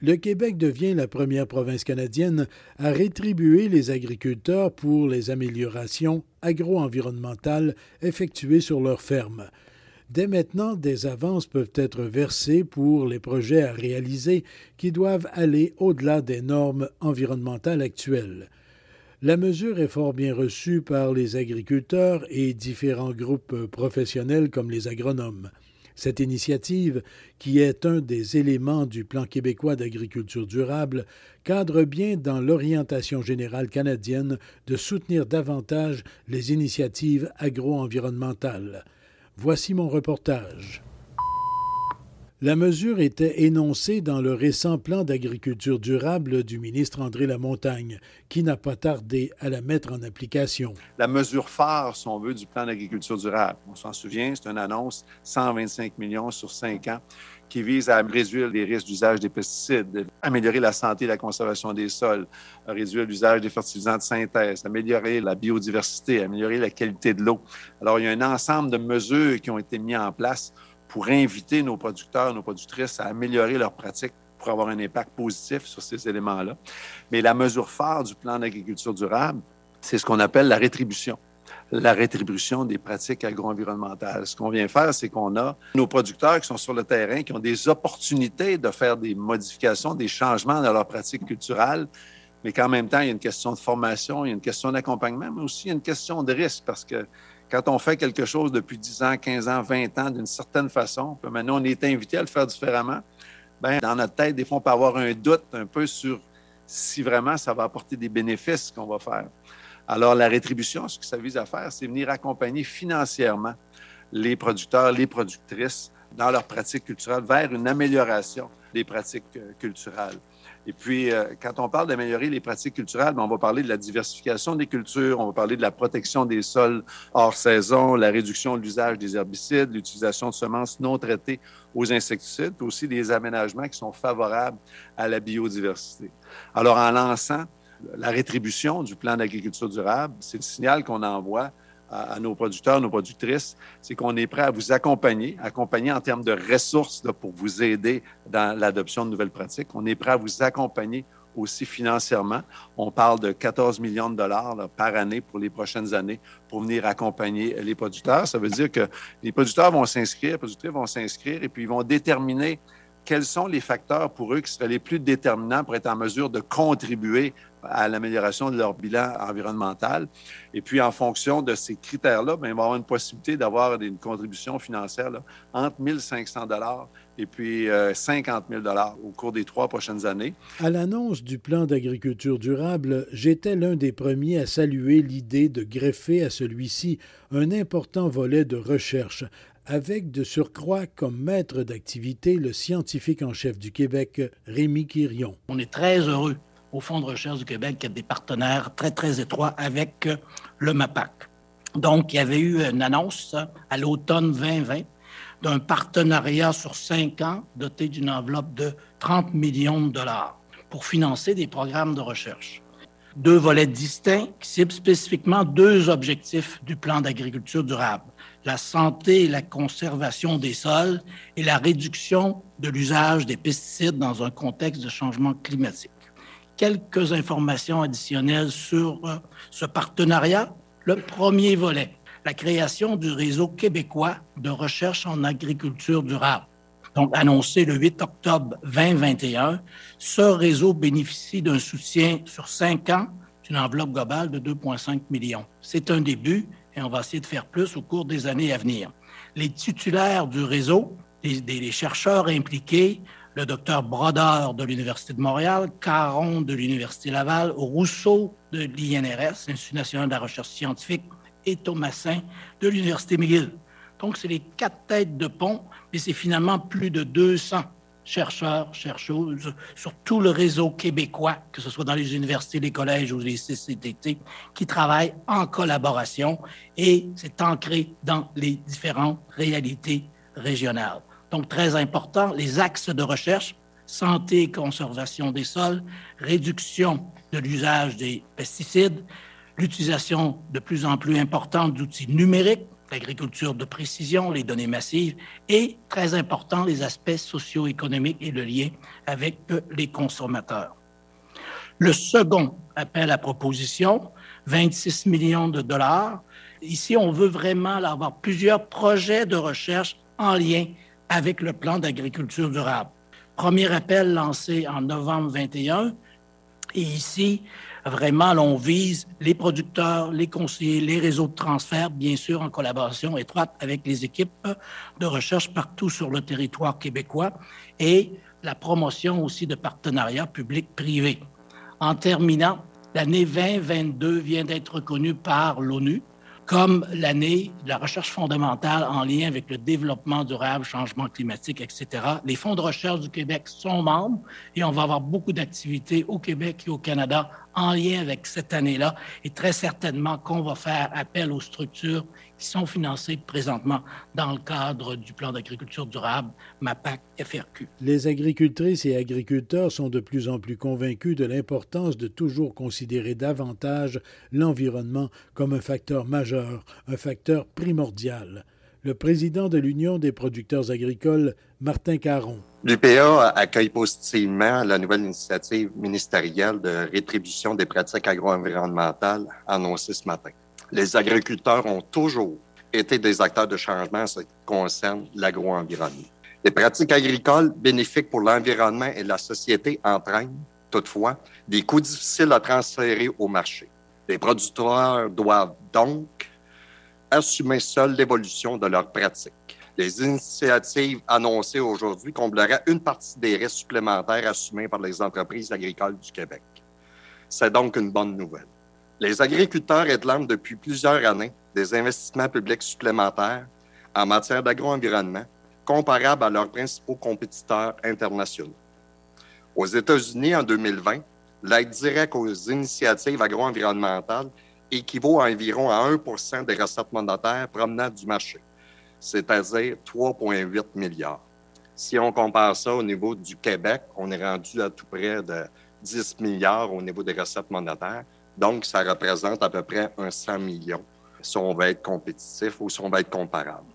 le Québec devient la première province canadienne à rétribuer les agriculteurs pour les améliorations agro-environnementales effectuées sur leurs fermes. Dès maintenant, des avances peuvent être versées pour les projets à réaliser qui doivent aller au-delà des normes environnementales actuelles. La mesure est fort bien reçue par les agriculteurs et différents groupes professionnels comme les agronomes. Cette initiative, qui est un des éléments du plan québécois d'agriculture durable, cadre bien dans l'orientation générale canadienne de soutenir davantage les initiatives agro-environnementales. Voici mon reportage. La mesure était énoncée dans le récent plan d'agriculture durable du ministre André Lamontagne, qui n'a pas tardé à la mettre en application. La mesure phare, si on veut, du plan d'agriculture durable, on s'en souvient, c'est une annonce 125 millions sur cinq ans qui vise à réduire les risques d'usage des pesticides, améliorer la santé et la conservation des sols, réduire l'usage des fertilisants de synthèse, améliorer la biodiversité, améliorer la qualité de l'eau. Alors, il y a un ensemble de mesures qui ont été mises en place pour inviter nos producteurs, nos productrices à améliorer leurs pratiques pour avoir un impact positif sur ces éléments-là. Mais la mesure phare du plan d'agriculture durable, c'est ce qu'on appelle la rétribution la rétribution des pratiques agro-environnementales. Ce qu'on vient faire, c'est qu'on a nos producteurs qui sont sur le terrain, qui ont des opportunités de faire des modifications, des changements dans leurs pratiques culturelles, mais qu'en même temps, il y a une question de formation, il y a une question d'accompagnement, mais aussi il y a une question de risque, parce que quand on fait quelque chose depuis 10 ans, 15 ans, 20 ans d'une certaine façon, puis maintenant on est invité à le faire différemment, bien, dans notre tête, des fois, on peut avoir un doute un peu sur si vraiment ça va apporter des bénéfices qu'on va faire. Alors, la rétribution, ce que ça vise à faire, c'est venir accompagner financièrement les producteurs, les productrices dans leurs pratiques culturelles vers une amélioration des pratiques euh, culturelles. Et puis, euh, quand on parle d'améliorer les pratiques culturelles, ben, on va parler de la diversification des cultures, on va parler de la protection des sols hors saison, la réduction de l'usage des herbicides, l'utilisation de semences non traitées aux insecticides, aussi des aménagements qui sont favorables à la biodiversité. Alors, en lançant la rétribution du plan d'agriculture durable, c'est le signal qu'on envoie à, nos producteurs, nos productrices, c'est qu'on est prêt à vous accompagner, accompagner en termes de ressources pour vous aider dans l'adoption de nouvelles pratiques. On est prêt à vous accompagner aussi financièrement. On parle de 14 millions de dollars par année pour les prochaines années pour venir accompagner les producteurs. Ça veut dire que les producteurs vont s'inscrire, les producteurs vont s'inscrire et puis ils vont déterminer quels sont les facteurs pour eux qui seraient les plus déterminants pour être en mesure de contribuer à l'amélioration de leur bilan environnemental? Et puis, en fonction de ces critères-là, ben, il va y avoir une possibilité d'avoir une contribution financière entre 1 500 et puis 50 euh, 000 au cours des trois prochaines années. À l'annonce du plan d'agriculture durable, j'étais l'un des premiers à saluer l'idée de greffer à celui-ci un important volet de recherche avec de surcroît comme maître d'activité le scientifique en chef du Québec, Rémi Quirion. On est très heureux au Fonds de recherche du Québec des partenaires très, très étroits avec le MAPAC. Donc, il y avait eu une annonce à l'automne 2020 d'un partenariat sur cinq ans doté d'une enveloppe de 30 millions de dollars pour financer des programmes de recherche. Deux volets distincts qui ciblent spécifiquement deux objectifs du plan d'agriculture durable, la santé et la conservation des sols et la réduction de l'usage des pesticides dans un contexte de changement climatique quelques informations additionnelles sur euh, ce partenariat. Le premier volet, la création du réseau québécois de recherche en agriculture durable. Donc, annoncé le 8 octobre 2021, ce réseau bénéficie d'un soutien sur cinq ans d'une enveloppe globale de 2,5 millions. C'est un début et on va essayer de faire plus au cours des années à venir. Les titulaires du réseau, les, chercheurs impliqués, le docteur Brodeur de l'Université de Montréal, Caron de l'Université Laval, Rousseau de l'INRS, l'Institut national de la recherche scientifique, et Thomasin de l'Université McGill. Donc, c'est les quatre têtes de pont, mais c'est finalement plus de 200 chercheurs, chercheuses sur tout le réseau québécois, que ce soit dans les universités, les collèges ou les CCTT, qui travaillent en collaboration et c'est ancré dans les différentes réalités régionales. Donc, très important, les axes de recherche, santé et conservation des sols, réduction de l'usage des pesticides, l'utilisation de plus en plus importante d'outils numériques, l'agriculture de précision, les données massives et, très important, les aspects socio-économiques et le lien avec euh, les consommateurs. Le second appel à proposition, 26 millions de dollars. Ici, on veut vraiment avoir plusieurs projets de recherche en lien avec le plan d'agriculture durable. Premier appel lancé en novembre 21. Et ici, Vraiment, on vise les producteurs, les conseillers, les réseaux de transfert, bien sûr en collaboration étroite avec les équipes de recherche partout sur le territoire québécois et la promotion aussi de partenariats publics-privés. En terminant, l'année 2022 vient d'être reconnue par l'ONU comme l'année de la recherche fondamentale en lien avec le développement durable, changement climatique, etc. Les fonds de recherche du Québec sont membres et on va avoir beaucoup d'activités au Québec et au Canada en lien avec cette année-là et très certainement qu'on va faire appel aux structures qui sont financées présentement dans le cadre du plan d'agriculture durable MAPAC FRQ. Les agricultrices et agriculteurs sont de plus en plus convaincus de l'importance de toujours considérer davantage l'environnement comme un facteur majeur, un facteur primordial le président de l'Union des producteurs agricoles, Martin Caron. L'UPA accueille positivement la nouvelle initiative ministérielle de rétribution des pratiques agro-environnementales annoncée ce matin. Les agriculteurs ont toujours été des acteurs de changement en ce qui concerne l'agro-environnement. Les pratiques agricoles bénéfiques pour l'environnement et la société entraînent, toutefois, des coûts difficiles à transférer au marché. Les producteurs doivent donc assumer seuls l'évolution de leurs pratiques. Les initiatives annoncées aujourd'hui combleraient une partie des risques supplémentaires assumés par les entreprises agricoles du Québec. C'est donc une bonne nouvelle. Les agriculteurs réclament depuis plusieurs années des investissements publics supplémentaires en matière d'agro-environnement comparables à leurs principaux compétiteurs internationaux. Aux États-Unis, en 2020, l'aide directe aux initiatives agro-environnementales équivaut à environ à 1 des recettes monétaires provenant du marché, c'est-à-dire 3,8 milliards. Si on compare ça au niveau du Québec, on est rendu à tout près de 10 milliards au niveau des recettes monétaires. Donc, ça représente à peu près un 100 millions si on va être compétitif ou si on va être comparable.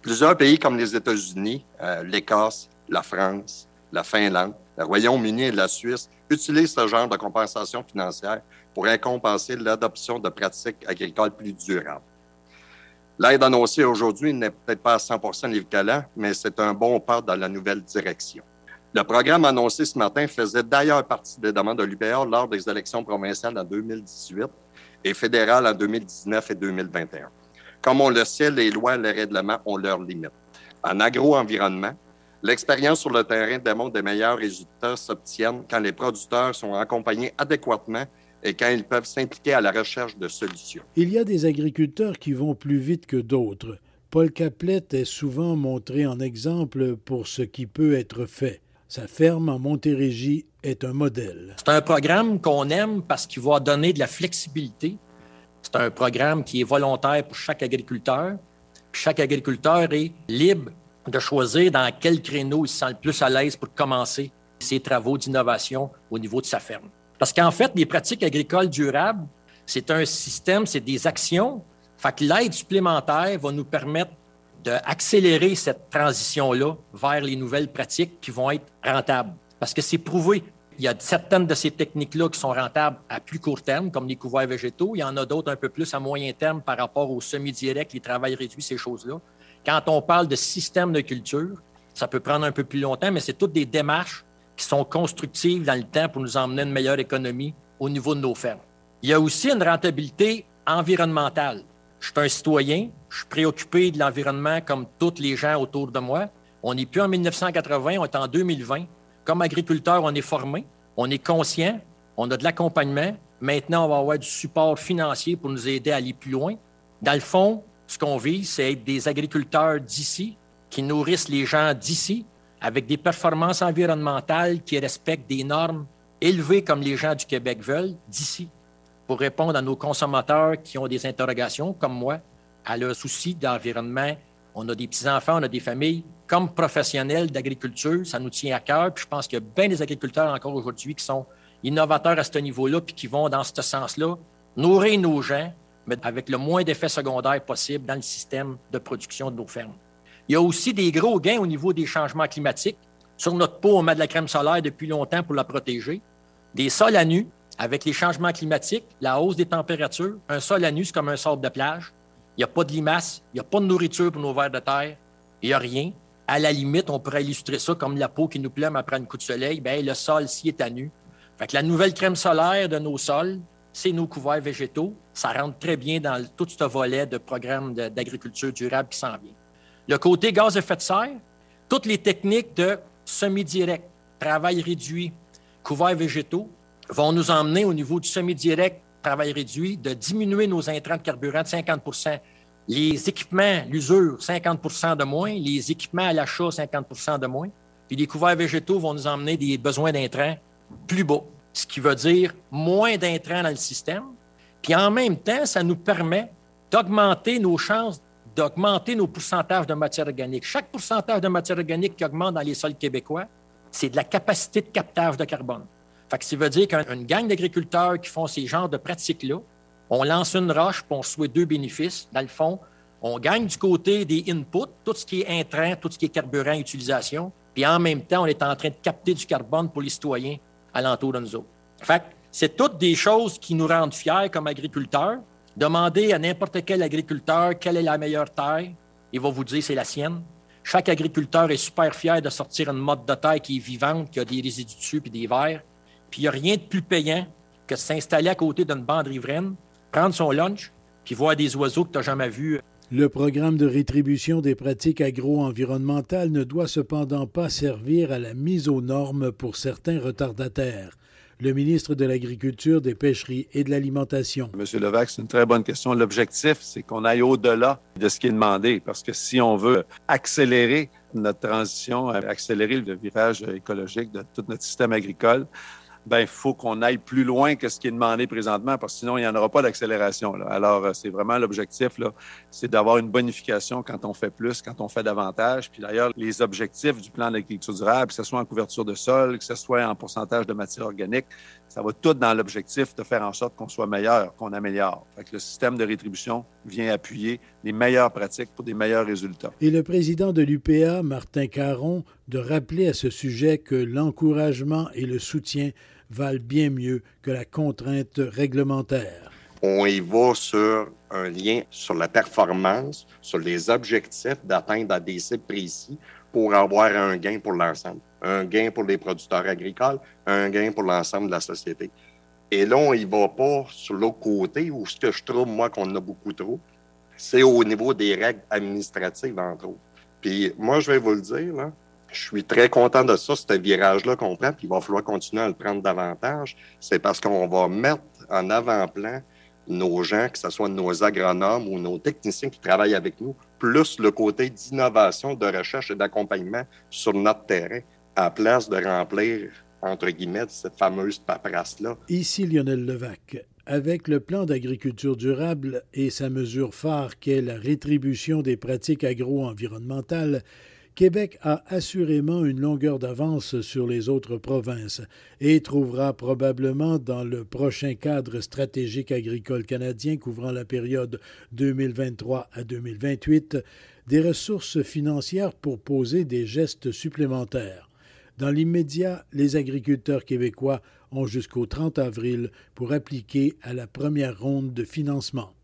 Plusieurs pays comme les États-Unis, euh, l'Écosse, la France, la Finlande, le Royaume-Uni et la Suisse utilisent ce genre de compensation financière pour récompenser l'adoption de pratiques agricoles plus durables. L'aide annoncée aujourd'hui n'est peut-être pas à 100 l'équivalent, mais c'est un bon pas dans la nouvelle direction. Le programme annoncé ce matin faisait d'ailleurs partie des demandes de l'UPA lors des élections provinciales en 2018 et fédérales en 2019 et 2021. Comme on le sait, les lois et les règlements ont leurs limites. En agro-environnement, l'expérience sur le terrain démontre des meilleurs résultats s'obtiennent quand les producteurs sont accompagnés adéquatement et quand ils peuvent s'impliquer à la recherche de solutions. Il y a des agriculteurs qui vont plus vite que d'autres. Paul Caplette est souvent montré en exemple pour ce qui peut être fait. Sa ferme en Montérégie est un modèle. C'est un programme qu'on aime parce qu'il va donner de la flexibilité. C'est un programme qui est volontaire pour chaque agriculteur. Chaque agriculteur est libre de choisir dans quel créneau il se sent le plus à l'aise pour commencer ses travaux d'innovation au niveau de sa ferme. Parce qu'en fait, les pratiques agricoles durables, c'est un système, c'est des actions. Fait que l'aide supplémentaire va nous permettre d'accélérer cette transition-là vers les nouvelles pratiques qui vont être rentables. Parce que c'est prouvé. Il y a certaines de ces techniques-là qui sont rentables à plus court terme, comme les couverts végétaux. Il y en a d'autres un peu plus à moyen terme par rapport aux semi-directs, les travails réduits, ces choses-là. Quand on parle de système de culture, ça peut prendre un peu plus longtemps, mais c'est toutes des démarches qui sont constructives dans le temps pour nous emmener une meilleure économie au niveau de nos fermes. Il y a aussi une rentabilité environnementale. Je suis un citoyen, je suis préoccupé de l'environnement comme tous les gens autour de moi. On n'est plus en 1980, on est en 2020. Comme agriculteur, on est formé, on est conscient, on a de l'accompagnement. Maintenant, on va avoir du support financier pour nous aider à aller plus loin. Dans le fond, ce qu'on vise, c'est être des agriculteurs d'ici qui nourrissent les gens d'ici avec des performances environnementales qui respectent des normes élevées comme les gens du Québec veulent d'ici pour répondre à nos consommateurs qui ont des interrogations, comme moi, à leurs soucis d'environnement. On a des petits-enfants, on a des familles. Comme professionnels d'agriculture, ça nous tient à cœur. Puis je pense qu'il y a bien des agriculteurs encore aujourd'hui qui sont innovateurs à ce niveau-là, puis qui vont dans ce sens-là, nourrir nos gens, mais avec le moins d'effets secondaires possible dans le système de production de nos fermes. Il y a aussi des gros gains au niveau des changements climatiques. Sur notre peau, on met de la crème solaire depuis longtemps pour la protéger. Des sols à nu, avec les changements climatiques, la hausse des températures, un sol à nu, c'est comme un sable de plage. Il n'y a pas de limaces, il n'y a pas de nourriture pour nos vers de terre, il n'y a rien. À la limite, on pourrait illustrer ça comme la peau qui nous plume après un coup de soleil. Bien, le sol, s'y est à nu. Fait la nouvelle crème solaire de nos sols, c'est nos couverts végétaux. Ça rentre très bien dans tout ce volet de programme d'agriculture durable qui s'en vient. Le côté gaz à effet de serre, toutes les techniques de semi-direct, travail réduit, couverts végétaux vont nous emmener au niveau du semi-direct, travail réduit, de diminuer nos intrants de carburant de 50% les équipements, l'usure, 50% de moins, les équipements à l'achat, 50% de moins, puis les couverts végétaux vont nous emmener des besoins d'intrants plus bas, ce qui veut dire moins d'intrants dans le système, puis en même temps, ça nous permet d'augmenter nos chances d'augmenter nos pourcentages de matière organique. Chaque pourcentage de matière organique qui augmente dans les sols québécois, c'est de la capacité de captage de carbone. Fait que ça veut dire qu'une gang d'agriculteurs qui font ces genres de pratiques-là, on lance une roche, puis on souhaite deux bénéfices. Dans le fond, on gagne du côté des inputs, tout ce qui est intrant, tout ce qui est carburant, utilisation, puis en même temps, on est en train de capter du carbone pour les citoyens alentour de nous autres. Fait c'est toutes des choses qui nous rendent fiers comme agriculteurs, Demandez à n'importe quel agriculteur quelle est la meilleure terre, il va vous dire c'est la sienne. Chaque agriculteur est super fier de sortir une mode de terre qui est vivante, qui a des résidus dessus et des vers. Puis il n'y a rien de plus payant que de s'installer à côté d'une bande riveraine, prendre son lunch, puis voir des oiseaux que tu n'as jamais vus. Le programme de rétribution des pratiques agro-environnementales ne doit cependant pas servir à la mise aux normes pour certains retardataires le ministre de l'Agriculture, des Pêcheries et de l'Alimentation. Monsieur Levac, c'est une très bonne question. L'objectif, c'est qu'on aille au-delà de ce qui est demandé, parce que si on veut accélérer notre transition, accélérer le virage écologique de tout notre système agricole, ben il faut qu'on aille plus loin que ce qui est demandé présentement, parce que sinon, il n'y en aura pas d'accélération. Alors, euh, c'est vraiment l'objectif, c'est d'avoir une bonification quand on fait plus, quand on fait davantage. Puis d'ailleurs, les objectifs du plan d'agriculture durable, que ce soit en couverture de sol, que ce soit en pourcentage de matière organique, ça va tout dans l'objectif de faire en sorte qu'on soit meilleur, qu'on améliore. Fait que le système de rétribution vient appuyer les meilleures pratiques pour des meilleurs résultats. Et le président de l'UPA, Martin Caron, de rappeler à ce sujet que l'encouragement et le soutien valent bien mieux que la contrainte réglementaire. On y va sur un lien sur la performance, sur les objectifs d'atteindre des cibles précis pour avoir un gain pour l'ensemble. Un gain pour les producteurs agricoles, un gain pour l'ensemble de la société. Et là, on y va pas sur l'autre côté où ce que je trouve, moi, qu'on a beaucoup trop, c'est au niveau des règles administratives, entre autres. Puis moi, je vais vous le dire, là, je suis très content de ça, ce virage-là qu'on prend, puis il va falloir continuer à le prendre davantage. C'est parce qu'on va mettre en avant-plan nos gens, que ce soit nos agronomes ou nos techniciens qui travaillent avec nous, plus le côté d'innovation, de recherche et d'accompagnement sur notre terrain, à place de remplir, entre guillemets, cette fameuse paperasse-là. Ici Lionel Levac. Avec le plan d'agriculture durable et sa mesure phare qu'est la rétribution des pratiques agro-environnementales, Québec a assurément une longueur d'avance sur les autres provinces et trouvera probablement dans le prochain cadre stratégique agricole canadien couvrant la période 2023 à 2028 des ressources financières pour poser des gestes supplémentaires. Dans l'immédiat, les agriculteurs québécois ont jusqu'au 30 avril pour appliquer à la première ronde de financement.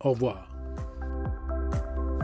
Au revoir.